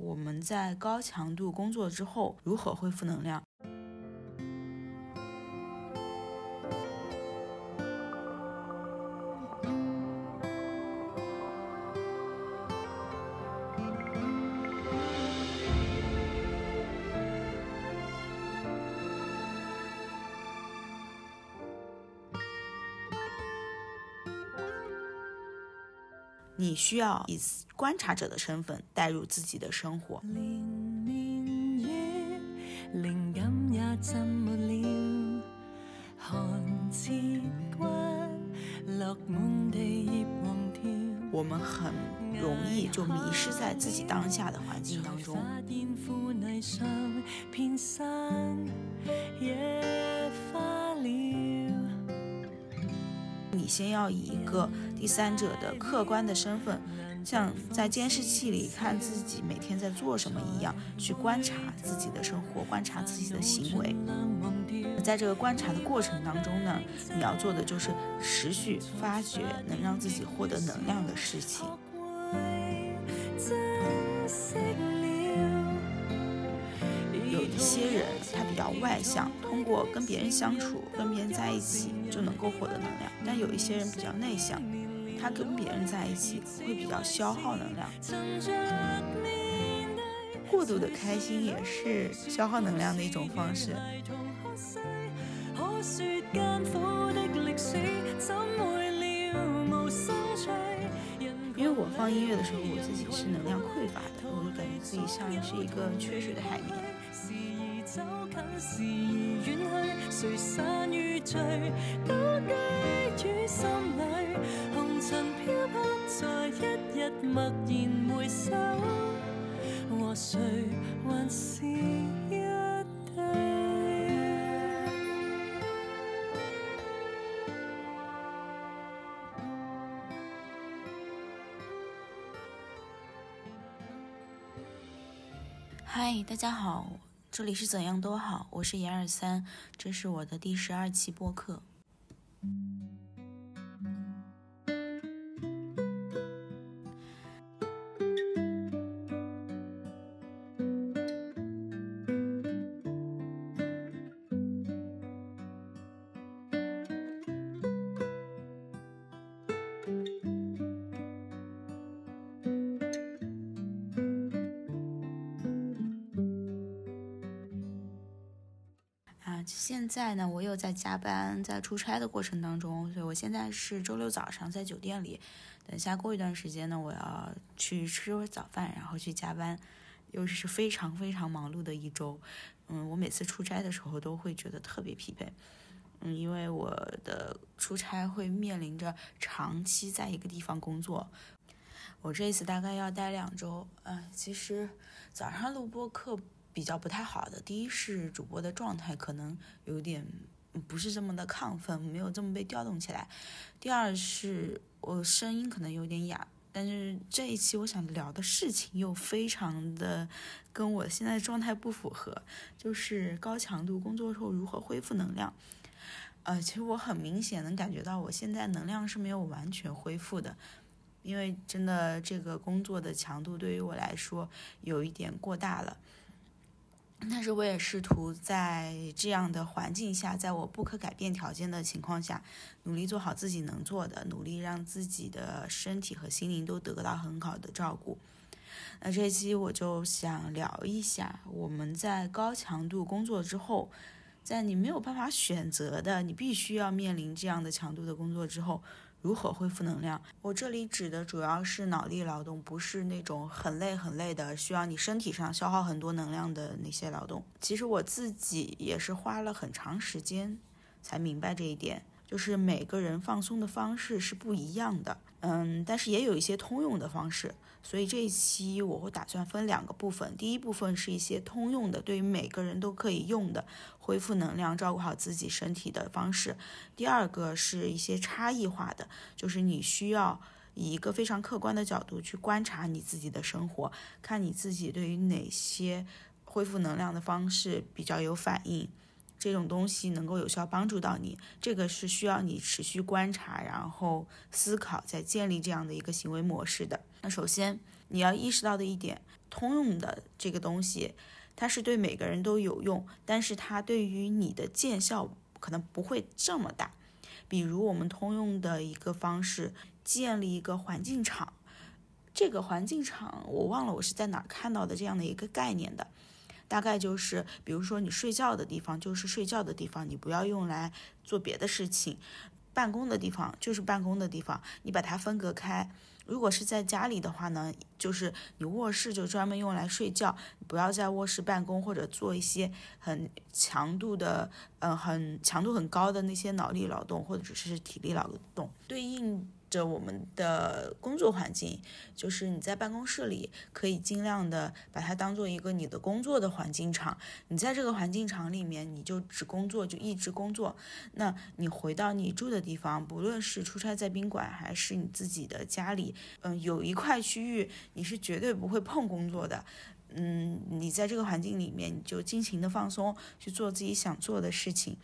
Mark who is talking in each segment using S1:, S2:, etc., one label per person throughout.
S1: 我们在高强度工作之后如何恢复能量。你需要以观察者的身份带入自己的生活。我们很容易就迷失在自己当下的环境当中。你先要以一个第三者的客观的身份，像在监视器里看自己每天在做什么一样，去观察自己的生活，观察自己的行为。在这个观察的过程当中呢，你要做的就是持续发掘能让自己获得能量的事情。有一些人他比较外向，通过跟别人相处、跟别人在一起就能够获得能量；但有一些人比较内向，他跟别人在一起会比较消耗能量。过度的开心也是消耗能量的一种方式。因为我放音乐的时候，我自己是能量匮乏的，我就感觉自己像是一个缺水的海绵。走近时而远去，谁散与聚，都红尘飘泊在一日默然回首，和谁还是一对？嗨，大家好。这里是怎样都好，我是严二三，这是我的第十二期播客。现在呢，我又在加班，在出差的过程当中，所以我现在是周六早上在酒店里。等下过一段时间呢，我要去吃会早饭，然后去加班，又是非常非常忙碌的一周。嗯，我每次出差的时候都会觉得特别疲惫。嗯，因为我的出差会面临着长期在一个地方工作。我这一次大概要待两周。嗯，其实早上录播课。比较不太好的，第一是主播的状态可能有点不是这么的亢奋，没有这么被调动起来；第二是我声音可能有点哑。但是这一期我想聊的事情又非常的跟我现在状态不符合，就是高强度工作后如何恢复能量。呃，其实我很明显能感觉到我现在能量是没有完全恢复的，因为真的这个工作的强度对于我来说有一点过大了。但是我也试图在这样的环境下，在我不可改变条件的情况下，努力做好自己能做的，努力让自己的身体和心灵都得到很好的照顾。那这期我就想聊一下，我们在高强度工作之后，在你没有办法选择的，你必须要面临这样的强度的工作之后。如何恢复能量？我这里指的主要是脑力劳动，不是那种很累很累的，需要你身体上消耗很多能量的那些劳动。其实我自己也是花了很长时间才明白这一点。就是每个人放松的方式是不一样的，嗯，但是也有一些通用的方式，所以这一期我会打算分两个部分。第一部分是一些通用的，对于每个人都可以用的恢复能量、照顾好自己身体的方式；第二个是一些差异化的，就是你需要以一个非常客观的角度去观察你自己的生活，看你自己对于哪些恢复能量的方式比较有反应。这种东西能够有效帮助到你，这个是需要你持续观察，然后思考，再建立这样的一个行为模式的。那首先你要意识到的一点，通用的这个东西，它是对每个人都有用，但是它对于你的见效可能不会这么大。比如我们通用的一个方式，建立一个环境场。这个环境场我忘了我是在哪儿看到的这样的一个概念的，大概就是，比如说你睡觉的地方就是睡觉的地方，你不要用来做别的事情；办公的地方就是办公的地方，你把它分隔开。如果是在家里的话呢，就是你卧室就专门用来睡觉，不要在卧室办公或者做一些很强度的，嗯，很强度很高的那些脑力劳动或者只是体力劳动，对应。着我们的工作环境，就是你在办公室里可以尽量的把它当做一个你的工作的环境场。你在这个环境场里面，你就只工作，就一直工作。那你回到你住的地方，不论是出差在宾馆，还是你自己的家里，嗯，有一块区域你是绝对不会碰工作的。嗯，你在这个环境里面，你就尽情的放松，去做自己想做的事情。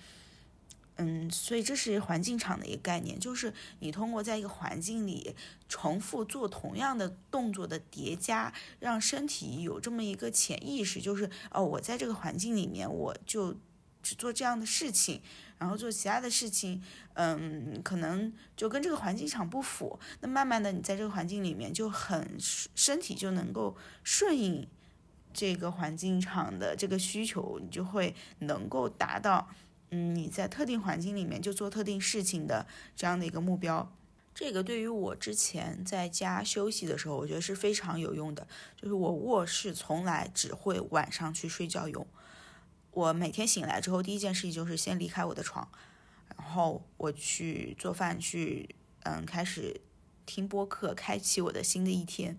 S1: 嗯，所以这是环境场的一个概念，就是你通过在一个环境里重复做同样的动作的叠加，让身体有这么一个潜意识，就是哦，我在这个环境里面，我就只做这样的事情，然后做其他的事情，嗯，可能就跟这个环境场不符。那慢慢的，你在这个环境里面就很身体就能够顺应这个环境场的这个需求，你就会能够达到。嗯，你在特定环境里面就做特定事情的这样的一个目标，这个对于我之前在家休息的时候，我觉得是非常有用的。就是我卧室从来只会晚上去睡觉用，我每天醒来之后第一件事情就是先离开我的床，然后我去做饭，去嗯开始听播客，开启我的新的一天。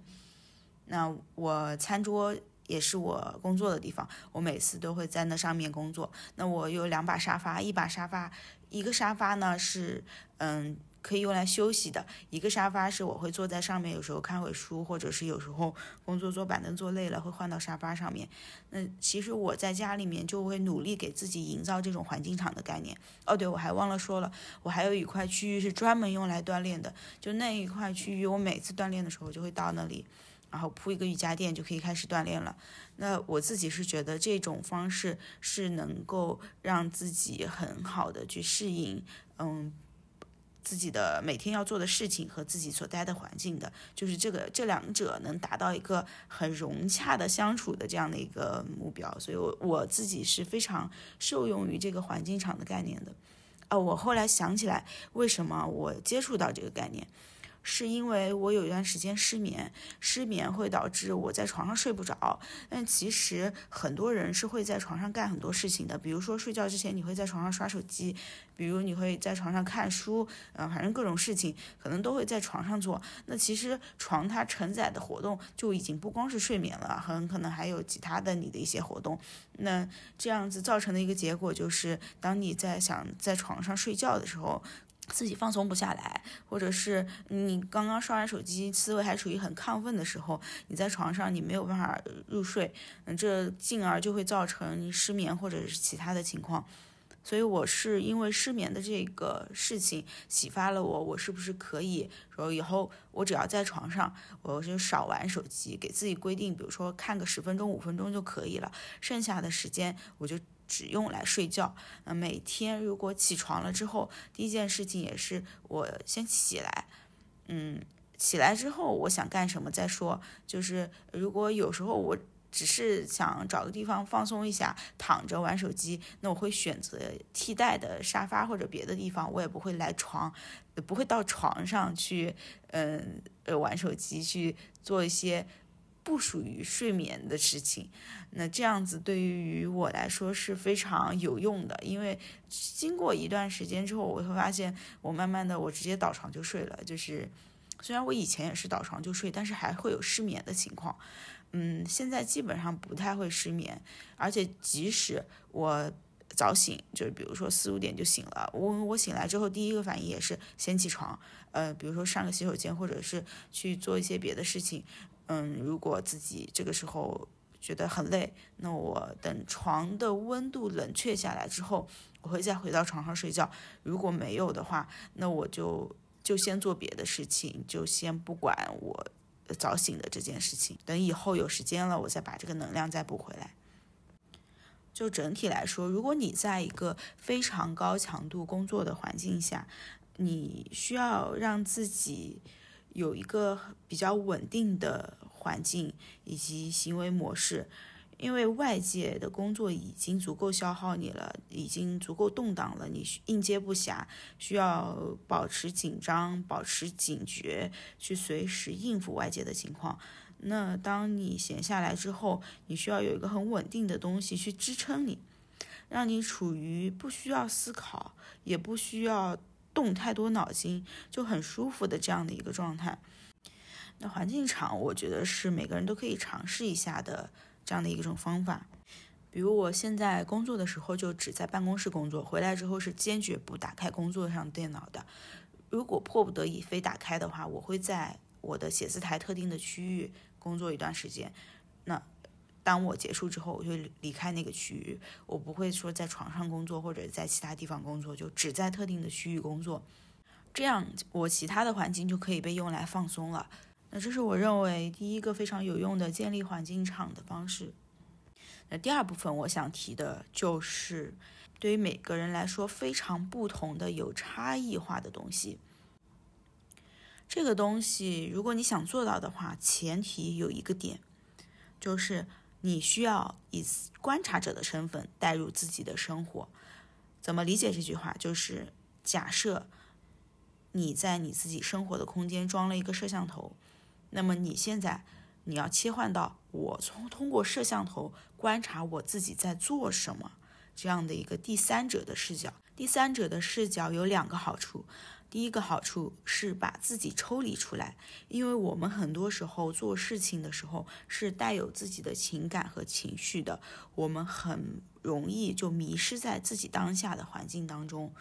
S1: 那我餐桌。也是我工作的地方，我每次都会在那上面工作。那我有两把沙发，一把沙发，一个沙发呢是嗯可以用来休息的，一个沙发是我会坐在上面，有时候看会书，或者是有时候工作坐板凳坐累了会换到沙发上面。那其实我在家里面就会努力给自己营造这种环境场的概念。哦，对，我还忘了说了，我还有一块区域是专门用来锻炼的，就那一块区域，我每次锻炼的时候就会到那里。然后铺一个瑜伽垫就可以开始锻炼了。那我自己是觉得这种方式是能够让自己很好的去适应，嗯，自己的每天要做的事情和自己所待的环境的，就是这个这两者能达到一个很融洽的相处的这样的一个目标。所以，我我自己是非常受用于这个环境场的概念的。啊，我后来想起来，为什么我接触到这个概念？是因为我有一段时间失眠，失眠会导致我在床上睡不着。但其实很多人是会在床上干很多事情的，比如说睡觉之前你会在床上刷手机，比如你会在床上看书，呃，反正各种事情可能都会在床上做。那其实床它承载的活动就已经不光是睡眠了，很可能还有其他的你的一些活动。那这样子造成的一个结果就是，当你在想在床上睡觉的时候。自己放松不下来，或者是你刚刚刷完手机，思维还处于很亢奋的时候，你在床上你没有办法入睡，嗯，这进而就会造成你失眠或者是其他的情况。所以我是因为失眠的这个事情启发了我，我是不是可以说以后我只要在床上，我就少玩手机，给自己规定，比如说看个十分钟、五分钟就可以了，剩下的时间我就。只用来睡觉。那每天如果起床了之后，第一件事情也是我先起来，嗯，起来之后我想干什么再说。就是如果有时候我只是想找个地方放松一下，躺着玩手机，那我会选择替代的沙发或者别的地方，我也不会来床，不会到床上去，嗯，玩手机去做一些。不属于睡眠的事情，那这样子对于我来说是非常有用的。因为经过一段时间之后，我会发现我慢慢的我直接倒床就睡了。就是虽然我以前也是倒床就睡，但是还会有失眠的情况。嗯，现在基本上不太会失眠，而且即使我早醒，就是比如说四五点就醒了，我我醒来之后第一个反应也是先起床，呃，比如说上个洗手间或者是去做一些别的事情。嗯，如果自己这个时候觉得很累，那我等床的温度冷却下来之后，我会再回到床上睡觉。如果没有的话，那我就就先做别的事情，就先不管我早醒的这件事情。等以后有时间了，我再把这个能量再补回来。就整体来说，如果你在一个非常高强度工作的环境下，你需要让自己有一个比较稳定的环境以及行为模式。因为外界的工作已经足够消耗你了，已经足够动荡了，你应接不暇，需要保持紧张，保持警觉，去随时应付外界的情况。那当你闲下来之后，你需要有一个很稳定的东西去支撑你，让你处于不需要思考，也不需要动太多脑筋，就很舒服的这样的一个状态。那环境场，我觉得是每个人都可以尝试一下的。这样的一种方法，比如我现在工作的时候就只在办公室工作，回来之后是坚决不打开工作上电脑的。如果迫不得已非打开的话，我会在我的写字台特定的区域工作一段时间。那当我结束之后，我就离开那个区域，我不会说在床上工作或者在其他地方工作，就只在特定的区域工作。这样我其他的环境就可以被用来放松了。那这是我认为第一个非常有用的建立环境场的方式。那第二部分我想提的就是，对于每个人来说非常不同的、有差异化的东西。这个东西，如果你想做到的话，前提有一个点，就是你需要以观察者的身份带入自己的生活。怎么理解这句话？就是假设你在你自己生活的空间装了一个摄像头。那么你现在你要切换到我从通过摄像头观察我自己在做什么这样的一个第三者的视角。第三者的视角有两个好处，第一个好处是把自己抽离出来，因为我们很多时候做事情的时候是带有自己的情感和情绪的，我们很容易就迷失在自己当下的环境当中。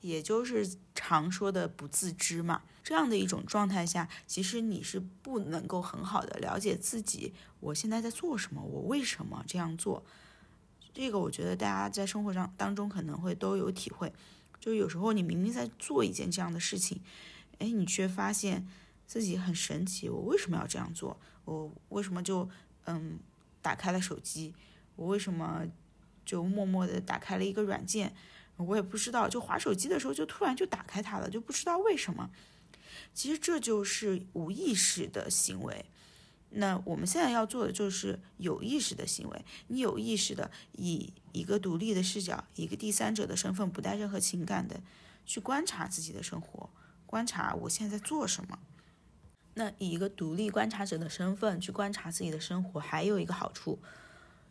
S1: 也就是常说的不自知嘛，这样的一种状态下，其实你是不能够很好的了解自己，我现在在做什么，我为什么这样做。这个我觉得大家在生活上当中可能会都有体会，就有时候你明明在做一件这样的事情，哎，你却发现自己很神奇，我为什么要这样做？我为什么就嗯打开了手机？我为什么就默默的打开了一个软件？我也不知道，就划手机的时候就突然就打开它了，就不知道为什么。其实这就是无意识的行为。那我们现在要做的就是有意识的行为。你有意识的以一个独立的视角，一个第三者的身份，不带任何情感的去观察自己的生活，观察我现在在做什么。那以一个独立观察者的身份去观察自己的生活，还有一个好处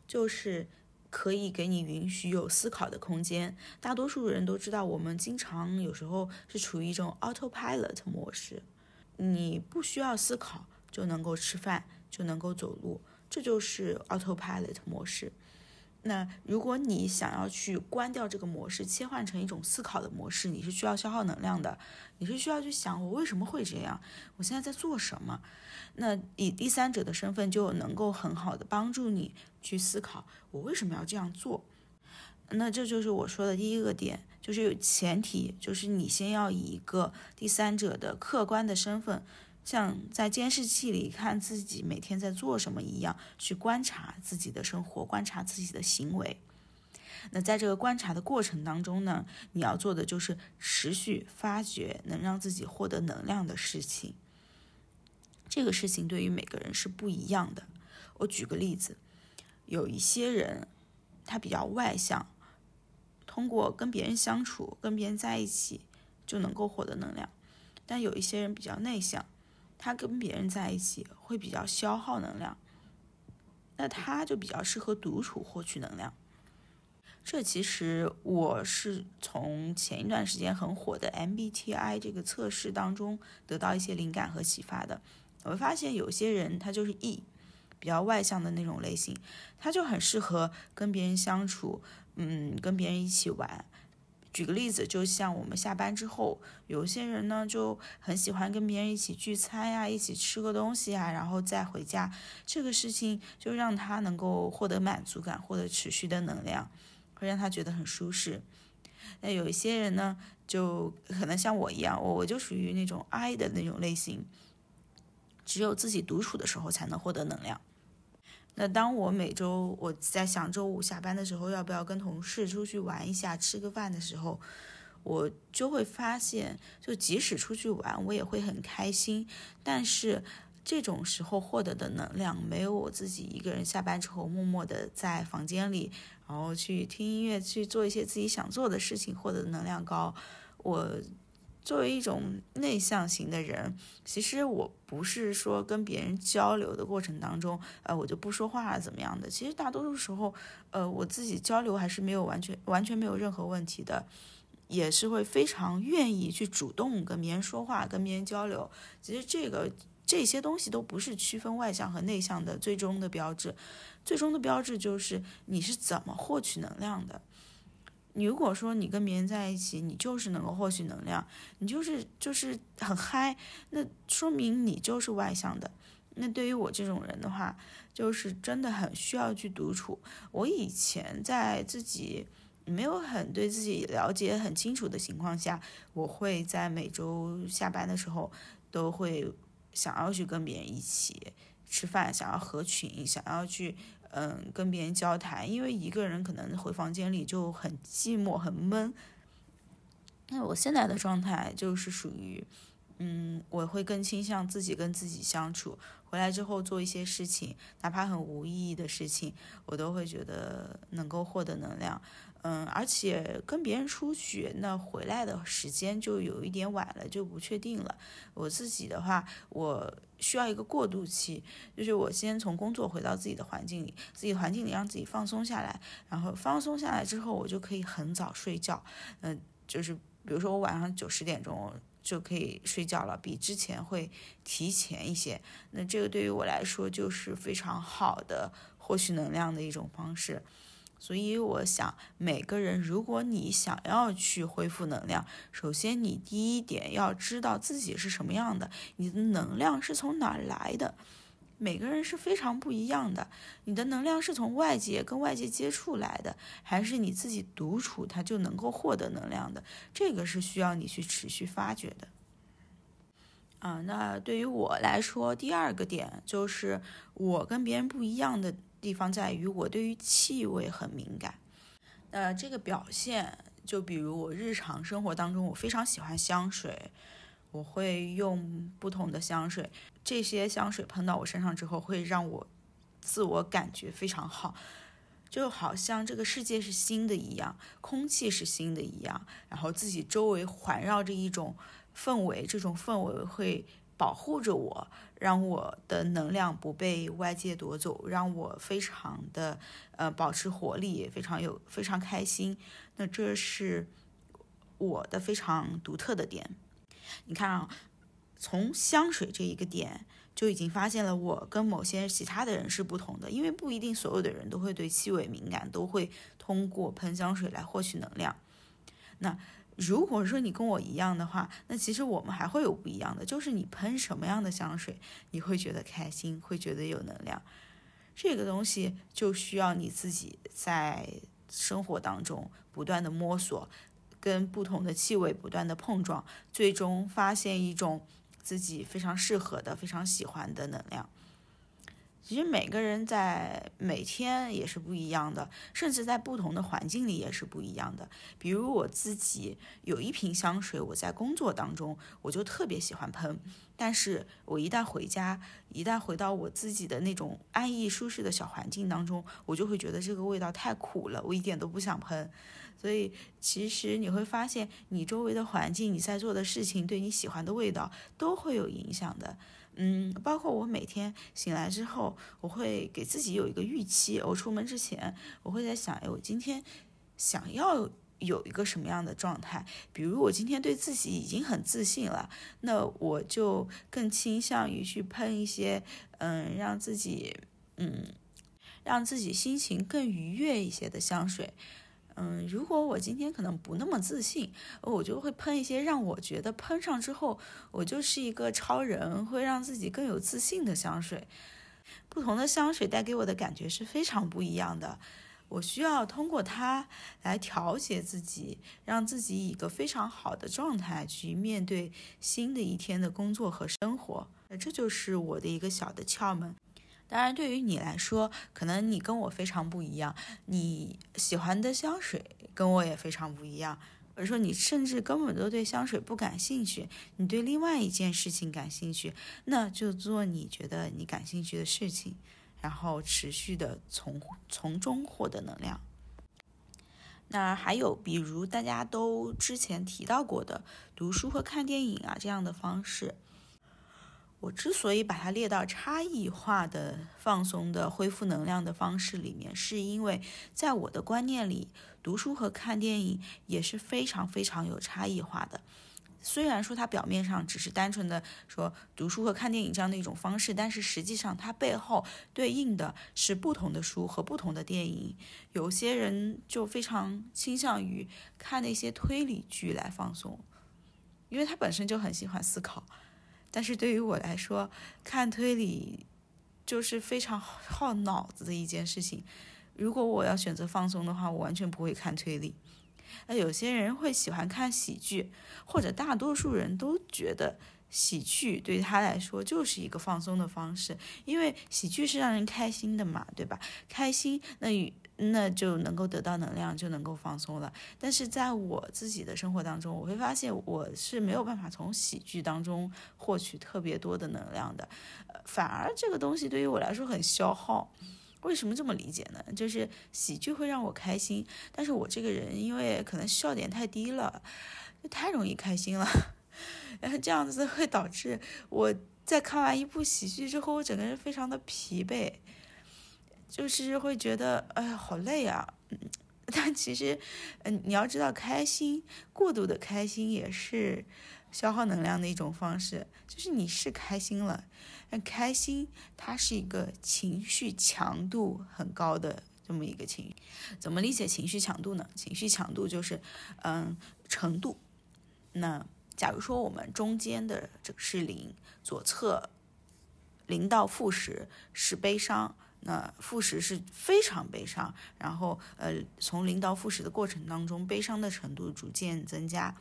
S1: 就是。可以给你允许有思考的空间。大多数人都知道，我们经常有时候是处于一种 autopilot 模式，你不需要思考就能够吃饭，就能够走路，这就是 autopilot 模式。那如果你想要去关掉这个模式，切换成一种思考的模式，你是需要消耗能量的，你是需要去想我为什么会这样，我现在在做什么。那以第三者的身份就能够很好的帮助你去思考我为什么要这样做。那这就是我说的第一个点，就是有前提，就是你先要以一个第三者的客观的身份。像在监视器里看自己每天在做什么一样，去观察自己的生活，观察自己的行为。那在这个观察的过程当中呢，你要做的就是持续发掘能让自己获得能量的事情。这个事情对于每个人是不一样的。我举个例子，有一些人他比较外向，通过跟别人相处、跟别人在一起就能够获得能量；但有一些人比较内向。他跟别人在一起会比较消耗能量，那他就比较适合独处获取能量。这其实我是从前一段时间很火的 MBTI 这个测试当中得到一些灵感和启发的。我发现有些人他就是 E，比较外向的那种类型，他就很适合跟别人相处，嗯，跟别人一起玩。举个例子，就像我们下班之后，有些人呢就很喜欢跟别人一起聚餐呀，一起吃个东西啊，然后再回家。这个事情就让他能够获得满足感，获得持续的能量，会让他觉得很舒适。那有一些人呢，就可能像我一样，我我就属于那种 I 的那种类型。只有自己独处的时候才能获得能量。那当我每周我在想周五下班的时候要不要跟同事出去玩一下吃个饭的时候，我就会发现，就即使出去玩，我也会很开心。但是这种时候获得的能量，没有我自己一个人下班之后默默的在房间里，然后去听音乐，去做一些自己想做的事情获得的能量高。我。作为一种内向型的人，其实我不是说跟别人交流的过程当中，呃，我就不说话怎么样的。其实大多数时候，呃，我自己交流还是没有完全完全没有任何问题的，也是会非常愿意去主动跟别人说话、跟别人交流。其实这个这些东西都不是区分外向和内向的最终的标志，最终的标志就是你是怎么获取能量的。你如果说你跟别人在一起，你就是能够获取能量，你就是就是很嗨，那说明你就是外向的。那对于我这种人的话，就是真的很需要去独处。我以前在自己没有很对自己了解很清楚的情况下，我会在每周下班的时候都会想要去跟别人一起吃饭，想要合群，想要去。嗯，跟别人交谈，因为一个人可能回房间里就很寂寞、很闷。那我现在的状态就是属于，嗯，我会更倾向自己跟自己相处，回来之后做一些事情，哪怕很无意义的事情，我都会觉得能够获得能量。嗯，而且跟别人出去，那回来的时间就有一点晚了，就不确定了。我自己的话，我需要一个过渡期，就是我先从工作回到自己的环境里，自己环境里让自己放松下来，然后放松下来之后，我就可以很早睡觉。嗯，就是比如说我晚上九十点钟就可以睡觉了，比之前会提前一些。那这个对于我来说就是非常好的获取能量的一种方式。所以我想，每个人，如果你想要去恢复能量，首先你第一点要知道自己是什么样的，你的能量是从哪来的。每个人是非常不一样的，你的能量是从外界跟外界接触来的，还是你自己独处它就能够获得能量的？这个是需要你去持续发掘的。啊，那对于我来说，第二个点就是我跟别人不一样的。地方在于我对于气味很敏感，那这个表现就比如我日常生活当中，我非常喜欢香水，我会用不同的香水，这些香水喷到我身上之后，会让我自我感觉非常好，就好像这个世界是新的一样，空气是新的一样，然后自己周围环绕着一种氛围，这种氛围会。保护着我，让我的能量不被外界夺走，让我非常的呃保持活力，也非常有非常开心。那这是我的非常独特的点。你看啊，从香水这一个点就已经发现了我跟某些其他的人是不同的，因为不一定所有的人都会对气味敏感，都会通过喷香水来获取能量。那。如果说你跟我一样的话，那其实我们还会有不一样的，就是你喷什么样的香水，你会觉得开心，会觉得有能量。这个东西就需要你自己在生活当中不断的摸索，跟不同的气味不断的碰撞，最终发现一种自己非常适合的、非常喜欢的能量。其实每个人在每天也是不一样的，甚至在不同的环境里也是不一样的。比如我自己有一瓶香水，我在工作当中我就特别喜欢喷，但是我一旦回家，一旦回到我自己的那种安逸舒适的小环境当中，我就会觉得这个味道太苦了，我一点都不想喷。所以其实你会发现，你周围的环境，你在做的事情，对你喜欢的味道都会有影响的。嗯，包括我每天醒来之后，我会给自己有一个预期。我出门之前，我会在想，哎，我今天想要有一个什么样的状态？比如我今天对自己已经很自信了，那我就更倾向于去喷一些，嗯，让自己，嗯，让自己心情更愉悦一些的香水。嗯，如果我今天可能不那么自信，我就会喷一些让我觉得喷上之后我就是一个超人，会让自己更有自信的香水。不同的香水带给我的感觉是非常不一样的。我需要通过它来调节自己，让自己以一个非常好的状态去面对新的一天的工作和生活。这就是我的一个小的窍门。当然，对于你来说，可能你跟我非常不一样，你喜欢的香水跟我也非常不一样，或者说你甚至根本都对香水不感兴趣，你对另外一件事情感兴趣，那就做你觉得你感兴趣的事情，然后持续的从从中获得能量。那还有，比如大家都之前提到过的读书和看电影啊这样的方式。我之所以把它列到差异化的放松的恢复能量的方式里面，是因为在我的观念里，读书和看电影也是非常非常有差异化的。虽然说它表面上只是单纯的说读书和看电影这样的一种方式，但是实际上它背后对应的是不同的书和不同的电影。有些人就非常倾向于看那些推理剧来放松，因为他本身就很喜欢思考。但是对于我来说，看推理就是非常耗脑子的一件事情。如果我要选择放松的话，我完全不会看推理。那有些人会喜欢看喜剧，或者大多数人都觉得。喜剧对他来说就是一个放松的方式，因为喜剧是让人开心的嘛，对吧？开心，那那就能够得到能量，就能够放松了。但是在我自己的生活当中，我会发现我是没有办法从喜剧当中获取特别多的能量的，反而这个东西对于我来说很消耗。为什么这么理解呢？就是喜剧会让我开心，但是我这个人因为可能笑点太低了，就太容易开心了。然后这样子会导致我在看完一部喜剧之后，我整个人非常的疲惫，就是会觉得哎呀好累啊。但其实，嗯，你要知道，开心过度的开心也是消耗能量的一种方式。就是你是开心了，但开心它是一个情绪强度很高的这么一个情绪。怎么理解情绪强度呢？情绪强度就是嗯程度。那假如说我们中间的这个是零，左侧零到负十是悲伤，那负十是非常悲伤，然后呃从零到负十的过程当中，悲伤的程度逐渐增加，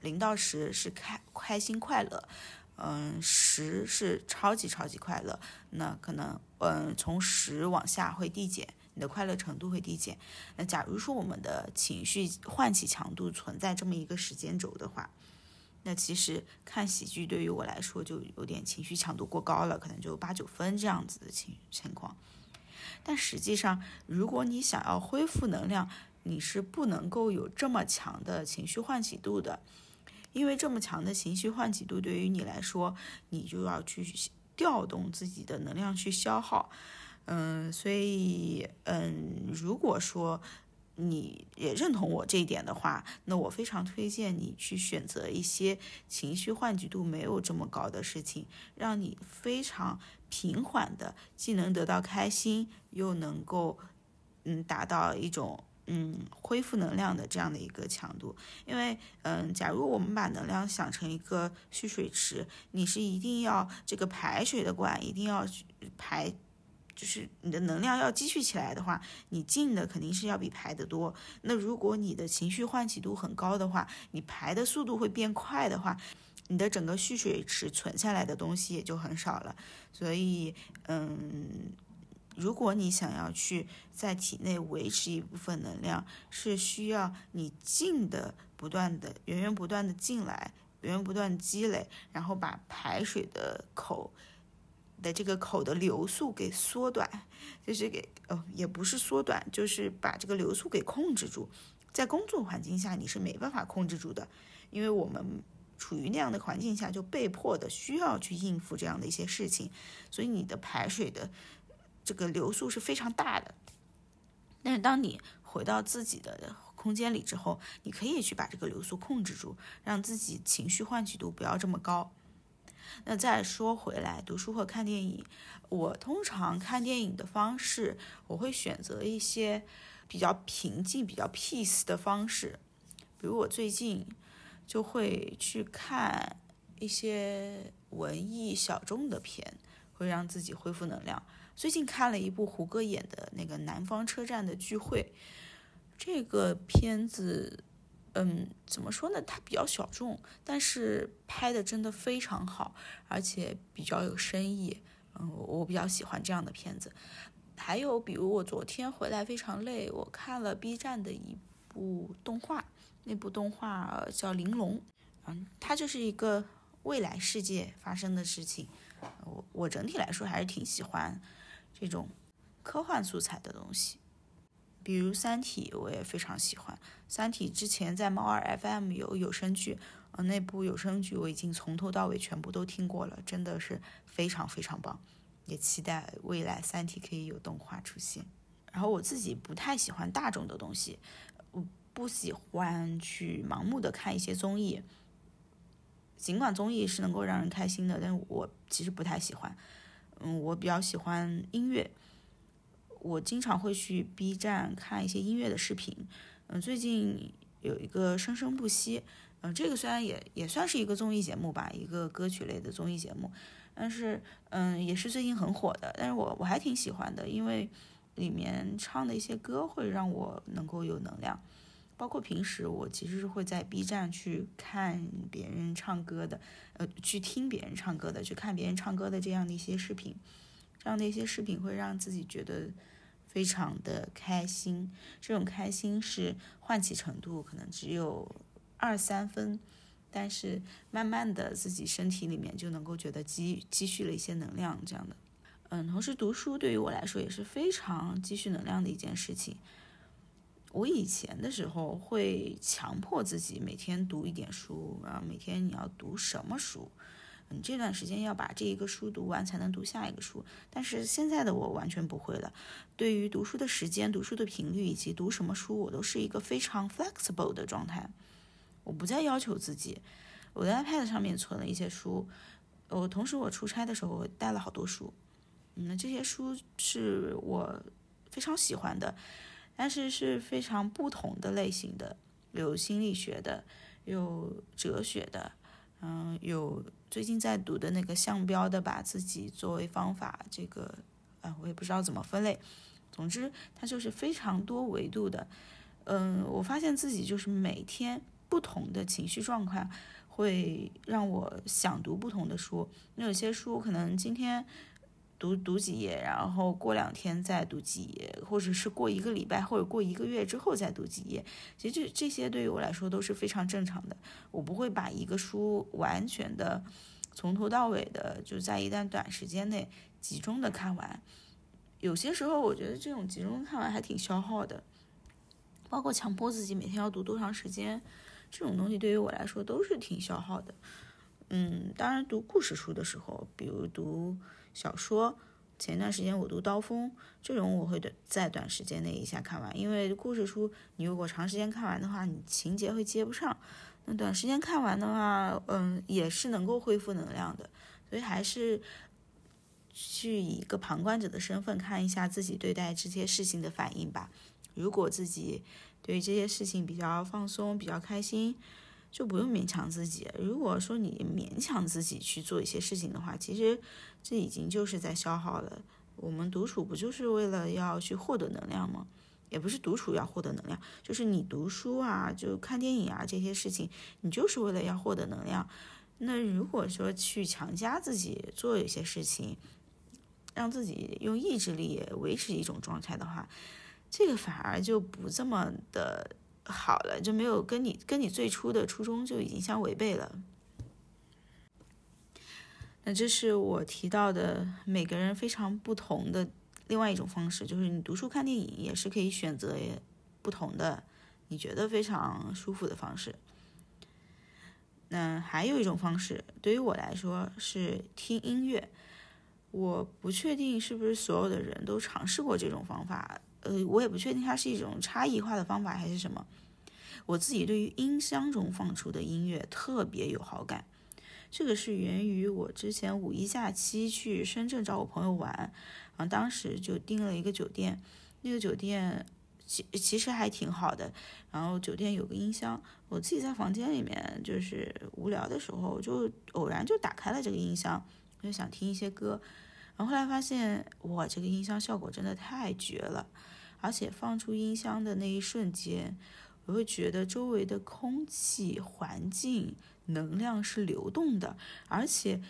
S1: 零到十是开开心快乐，嗯十是超级超级快乐，那可能嗯从十往下会递减，你的快乐程度会递减。那假如说我们的情绪唤起强度存在这么一个时间轴的话。那其实看喜剧对于我来说就有点情绪强度过高了，可能就八九分这样子的情情况。但实际上，如果你想要恢复能量，你是不能够有这么强的情绪唤起度的，因为这么强的情绪唤起度对于你来说，你就要去调动自己的能量去消耗。嗯，所以嗯，如果说。你也认同我这一点的话，那我非常推荐你去选择一些情绪唤起度没有这么高的事情，让你非常平缓的，既能得到开心，又能够嗯达到一种嗯恢复能量的这样的一个强度。因为嗯，假如我们把能量想成一个蓄水池，你是一定要这个排水的管一定要排。就是你的能量要积蓄起来的话，你进的肯定是要比排的多。那如果你的情绪唤起度很高的话，你排的速度会变快的话，你的整个蓄水池存下来的东西也就很少了。所以，嗯，如果你想要去在体内维持一部分能量，是需要你进的不断的源源不断的进来，源源不断积累，然后把排水的口。的这个口的流速给缩短，就是给呃也不是缩短，就是把这个流速给控制住。在工作环境下你是没办法控制住的，因为我们处于那样的环境下，就被迫的需要去应付这样的一些事情，所以你的排水的这个流速是非常大的。但是当你回到自己的空间里之后，你可以去把这个流速控制住，让自己情绪唤起度不要这么高。那再说回来，读书和看电影，我通常看电影的方式，我会选择一些比较平静、比较 peace 的方式。比如我最近就会去看一些文艺小众的片，会让自己恢复能量。最近看了一部胡歌演的那个《南方车站的聚会》，这个片子，嗯，怎么说呢？它比较小众，但是拍的真的非常好，而且比较有深意。嗯，我比较喜欢这样的片子。还有，比如我昨天回来非常累，我看了 B 站的一部动画，那部动画叫《玲珑》，嗯，它就是一个未来世界发生的事情。我我整体来说还是挺喜欢这种科幻素材的东西，比如《三体》，我也非常喜欢。《三体》之前在猫耳 FM 有有声剧，呃，那部有声剧我已经从头到尾全部都听过了，真的是非常非常棒。也期待未来《三体》可以有动画出现。然后我自己不太喜欢大众的东西，我不喜欢去盲目的看一些综艺。尽管综艺是能够让人开心的，但我其实不太喜欢。嗯，我比较喜欢音乐，我经常会去 B 站看一些音乐的视频。嗯，最近有一个生生不息，嗯，这个虽然也也算是一个综艺节目吧，一个歌曲类的综艺节目，但是嗯，也是最近很火的。但是我我还挺喜欢的，因为里面唱的一些歌会让我能够有能量。包括平时我其实是会在 B 站去看别人唱歌的，呃，去听别人唱歌的，去看别人唱歌的这样的一些视频，这样的一些视频会让自己觉得非常的开心。这种开心是唤起程度可能只有二三分，但是慢慢的自己身体里面就能够觉得积积蓄了一些能量这样的。嗯，同时读书对于我来说也是非常积蓄能量的一件事情。我以前的时候会强迫自己每天读一点书，啊，每天你要读什么书？嗯，这段时间要把这一个书读完才能读下一个书。但是现在的我完全不会了，对于读书的时间、读书的频率以及读什么书，我都是一个非常 flexible 的状态。我不再要求自己。我的 iPad 上面存了一些书，我同时我出差的时候带了好多书，嗯，这些书是我非常喜欢的。但是是非常不同的类型的，有心理学的，有哲学的，嗯，有最近在读的那个项标的，把自己作为方法，这个，啊，我也不知道怎么分类。总之，它就是非常多维度的。嗯，我发现自己就是每天不同的情绪状况，会让我想读不同的书。那有些书可能今天。读读几页，然后过两天再读几页，或者是过一个礼拜或者过一个月之后再读几页。其实这这些对于我来说都是非常正常的。我不会把一个书完全的从头到尾的就在一段短时间内集中的看完。有些时候我觉得这种集中看完还挺消耗的，包括强迫自己每天要读多长时间，这种东西对于我来说都是挺消耗的。嗯，当然读故事书的时候，比如读。小说，前段时间我读《刀锋》，这种我会短在短时间内一下看完，因为故事书你如果长时间看完的话，你情节会接不上。那短时间看完的话，嗯，也是能够恢复能量的。所以还是去以一个旁观者的身份看一下自己对待这些事情的反应吧。如果自己对这些事情比较放松、比较开心。就不用勉强自己。如果说你勉强自己去做一些事情的话，其实这已经就是在消耗了。我们独处不就是为了要去获得能量吗？也不是独处要获得能量，就是你读书啊，就看电影啊这些事情，你就是为了要获得能量。那如果说去强加自己做一些事情，让自己用意志力维持一种状态的话，这个反而就不这么的。好了，就没有跟你跟你最初的初衷就已经相违背了。那这是我提到的每个人非常不同的另外一种方式，就是你读书看电影也是可以选择不同的你觉得非常舒服的方式。那还有一种方式，对于我来说是听音乐。我不确定是不是所有的人都尝试过这种方法。呃，我也不确定它是一种差异化的方法还是什么。我自己对于音箱中放出的音乐特别有好感，这个是源于我之前五一假期去深圳找我朋友玩，然后当时就订了一个酒店，那个酒店其其实还挺好的，然后酒店有个音箱，我自己在房间里面就是无聊的时候就偶然就打开了这个音箱，就想听一些歌。然后后来发现，哇，这个音箱效果真的太绝了，而且放出音箱的那一瞬间，我会觉得周围的空气、环境、能量是流动的，而且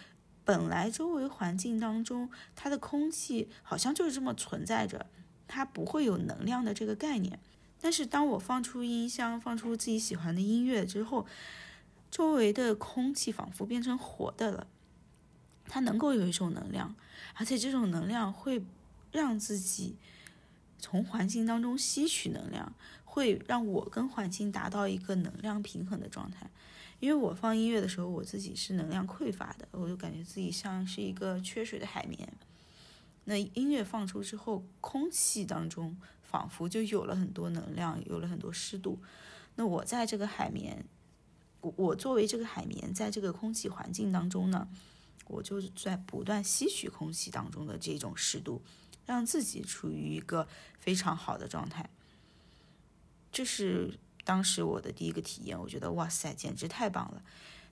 S1: 本来周围环境当中它的空气好像就是这么存在着，它不会有能量的这个概念。但是当我放出音箱，放出自己喜欢的音乐之后，周围的空气仿佛变成活的了，它能够有一种能量，而且这种能量会让自己从环境当中吸取能量，会让我跟环境达到一个能量平衡的状态。因为我放音乐的时候，我自己是能量匮乏的，我就感觉自己像是一个缺水的海绵。那音乐放出之后，空气当中。仿佛就有了很多能量，有了很多湿度。那我在这个海绵，我我作为这个海绵，在这个空气环境当中呢，我就是在不断吸取空气当中的这种湿度，让自己处于一个非常好的状态。这是当时我的第一个体验，我觉得哇塞，简直太棒了。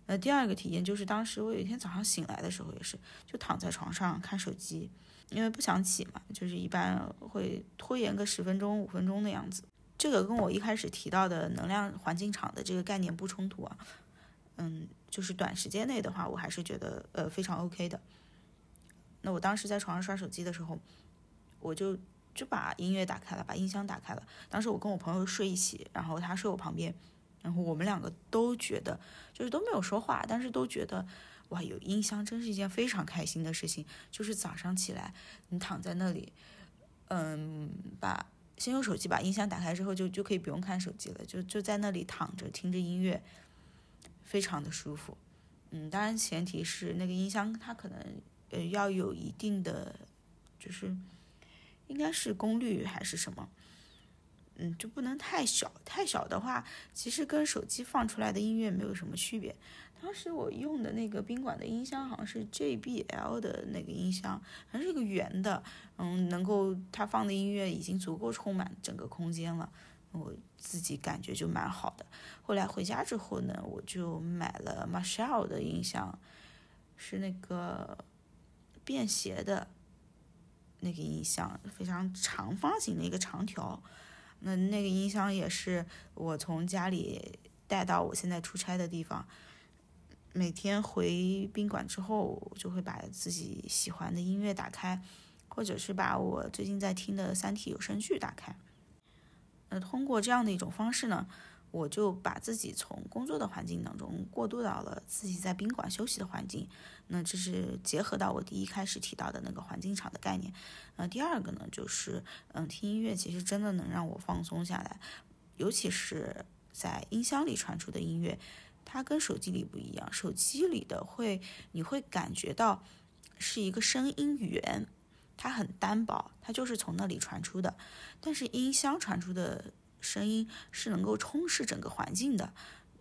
S1: 那第二个体验就是当时我有一天早上醒来的时候，也是就躺在床上看手机。因为不想起嘛，就是一般会拖延个十分钟、五分钟的样子。这个跟我一开始提到的能量环境场的这个概念不冲突啊。嗯，就是短时间内的话，我还是觉得呃非常 OK 的。那我当时在床上刷手机的时候，我就就把音乐打开了，把音箱打开了。当时我跟我朋友睡一起，然后他睡我旁边，然后我们两个都觉得就是都没有说话，但是都觉得。哇，有音箱真是一件非常开心的事情。就是早上起来，你躺在那里，嗯，把先用手机把音箱打开之后，就就可以不用看手机了，就就在那里躺着听着音乐，非常的舒服。嗯，当然前提是那个音箱它可能呃要有一定的，就是应该是功率还是什么，嗯，就不能太小，太小的话，其实跟手机放出来的音乐没有什么区别。当时我用的那个宾馆的音箱好像是 JBL 的那个音箱，还是一个圆的，嗯，能够它放的音乐已经足够充满整个空间了，我自己感觉就蛮好的。后来回家之后呢，我就买了 Marshall 的音箱，是那个便携的那个音箱，非常长方形的一个长条。那那个音箱也是我从家里带到我现在出差的地方。每天回宾馆之后，就会把自己喜欢的音乐打开，或者是把我最近在听的《三体》有声剧打开。那通过这样的一种方式呢，我就把自己从工作的环境当中过渡到了自己在宾馆休息的环境。那这是结合到我第一开始提到的那个环境场的概念。那第二个呢，就是嗯，听音乐其实真的能让我放松下来，尤其是在音箱里传出的音乐。它跟手机里不一样，手机里的会你会感觉到是一个声音源，它很单薄，它就是从那里传出的。但是音箱传出的声音是能够充斥整个环境的。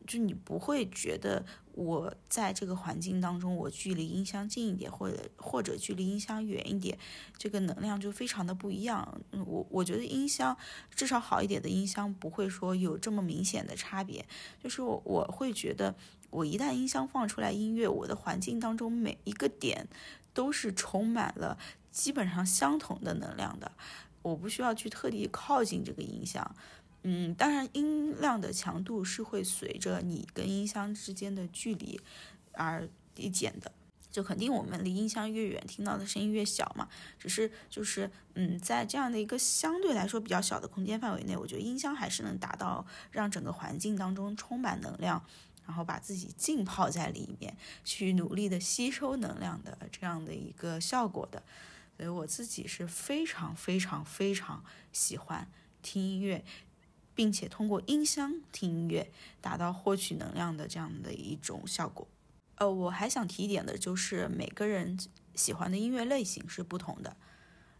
S1: 就你不会觉得我在这个环境当中，我距离音箱近一点，或者或者距离音箱远一点，这个能量就非常的不一样。我我觉得音箱至少好一点的音箱不会说有这么明显的差别。就是我我会觉得，我一旦音箱放出来音乐，我的环境当中每一个点都是充满了基本上相同的能量的，我不需要去特地靠近这个音箱。嗯，当然，音量的强度是会随着你跟音箱之间的距离而递减的。就肯定我们离音箱越远，听到的声音越小嘛。只是就是，嗯，在这样的一个相对来说比较小的空间范围内，我觉得音箱还是能达到让整个环境当中充满能量，然后把自己浸泡在里面，去努力的吸收能量的这样的一个效果的。所以我自己是非常非常非常喜欢听音乐。并且通过音箱听音乐，达到获取能量的这样的一种效果。呃，我还想提一点的就是，每个人喜欢的音乐类型是不同的。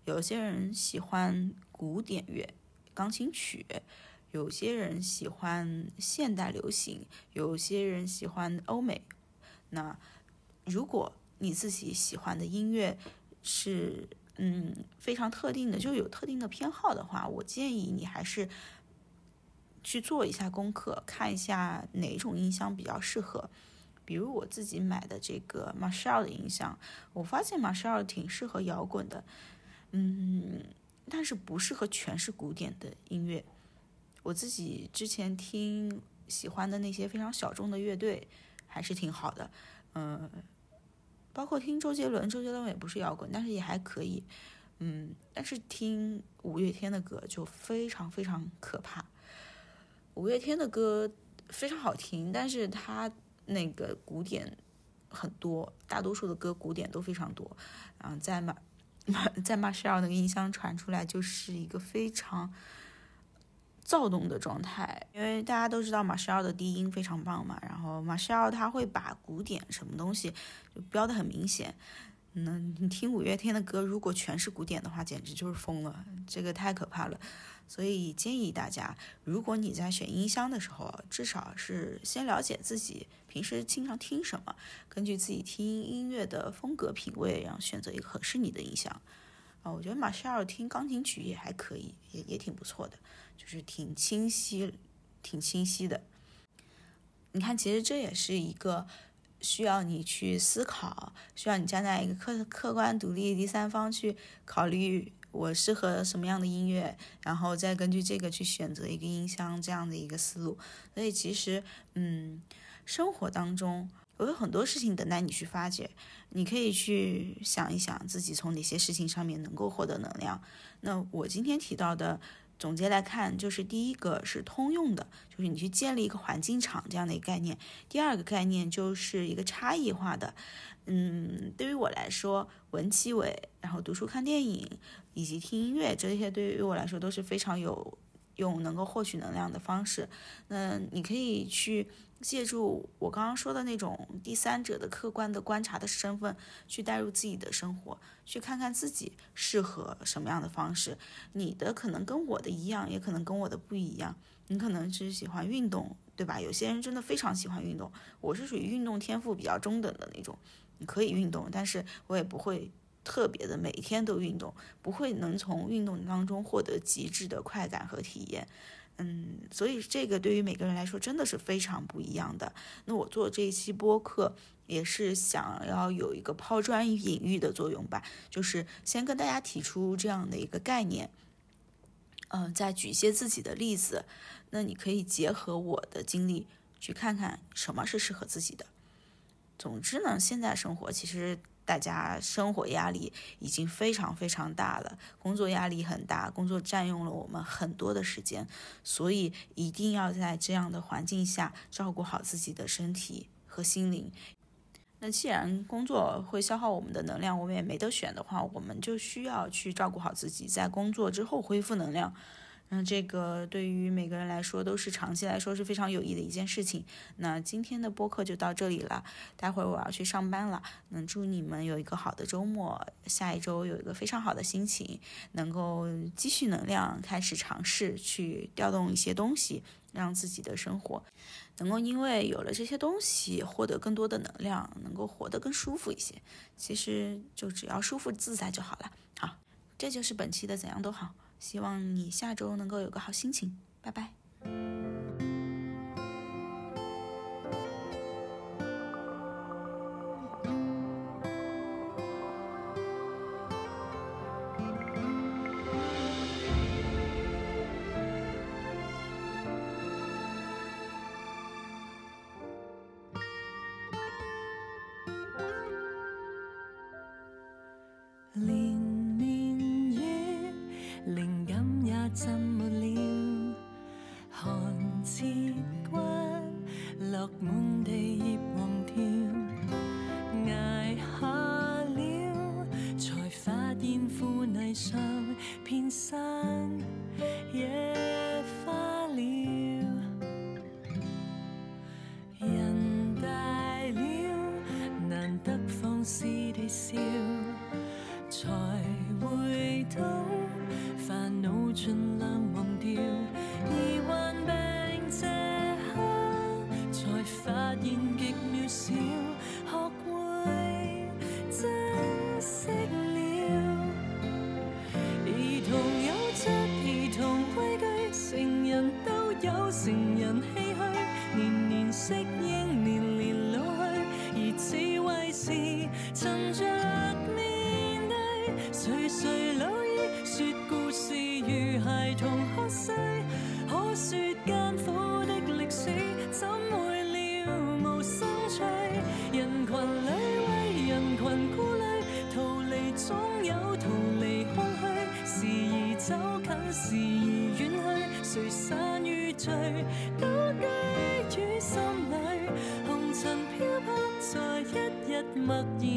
S1: 有些人喜欢古典乐、钢琴曲，有些人喜欢现代流行，有些人喜欢欧美。那如果你自己喜欢的音乐是嗯非常特定的，就有特定的偏好的话，我建议你还是。去做一下功课，看一下哪种音箱比较适合。比如我自己买的这个 Marshall 的音箱，我发现 Marshall 挺适合摇滚的，嗯，但是不适合全是古典的音乐。我自己之前听喜欢的那些非常小众的乐队，还是挺好的，嗯，包括听周杰伦，周杰伦也不是摇滚，但是也还可以，嗯，但是听五月天的歌就非常非常可怕。五月天的歌非常好听，但是他那个古典很多，大多数的歌古典都非常多，然后在马 在马歇尔那个音箱传出来就是一个非常躁动的状态，因为大家都知道马歇尔的低音非常棒嘛，然后马歇尔他会把古典什么东西就标的很明显。那你听五月天的歌，如果全是古典的话，简直就是疯了，这个太可怕了。所以建议大家，如果你在选音箱的时候，至少是先了解自己平时经常听什么，根据自己听音乐的风格品味，然后选择一个合适你的音箱。我觉得马歇尔听钢琴曲也还可以，也也挺不错的，就是挺清晰，挺清晰的。你看，其实这也是一个需要你去思考，需要你站在一个客客观独立第三方去考虑。我适合什么样的音乐，然后再根据这个去选择一个音箱，这样的一个思路。所以其实，嗯，生活当中我有很多事情等待你去发掘，你可以去想一想自己从哪些事情上面能够获得能量。那我今天提到的。总结来看，就是第一个是通用的，就是你去建立一个环境场这样的一个概念；第二个概念就是一个差异化的，嗯，对于我来说，闻气味，然后读书、看电影以及听音乐，这些对于我来说都是非常有用、能够获取能量的方式。那你可以去。借助我刚刚说的那种第三者的客观的观察的身份，去带入自己的生活，去看看自己适合什么样的方式。你的可能跟我的一样，也可能跟我的不一样。你可能是喜欢运动，对吧？有些人真的非常喜欢运动。我是属于运动天赋比较中等的那种，你可以运动，但是我也不会特别的每天都运动，不会能从运动当中获得极致的快感和体验。嗯，所以这个对于每个人来说真的是非常不一样的。那我做这一期播客也是想要有一个抛砖引玉的作用吧，就是先跟大家提出这样的一个概念，嗯，再举一些自己的例子，那你可以结合我的经历去看看什么是适合自己的。总之呢，现在生活其实。大家生活压力已经非常非常大了，工作压力很大，工作占用了我们很多的时间，所以一定要在这样的环境下照顾好自己的身体和心灵。那既然工作会消耗我们的能量，我们也没得选的话，我们就需要去照顾好自己，在工作之后恢复能量。那这个对于每个人来说都是长期来说是非常有益的一件事情。那今天的播客就到这里了，待会儿我要去上班了。能祝你们有一个好的周末，下一周有一个非常好的心情，能够积蓄能量，开始尝试去调动一些东西，让自己的生活能够因为有了这些东西获得更多的能量，能够活得更舒服一些。其实就只要舒服自在就好了。好，这就是本期的怎样都好。希望你下周能够有个好心情，拜拜。
S2: 成一日，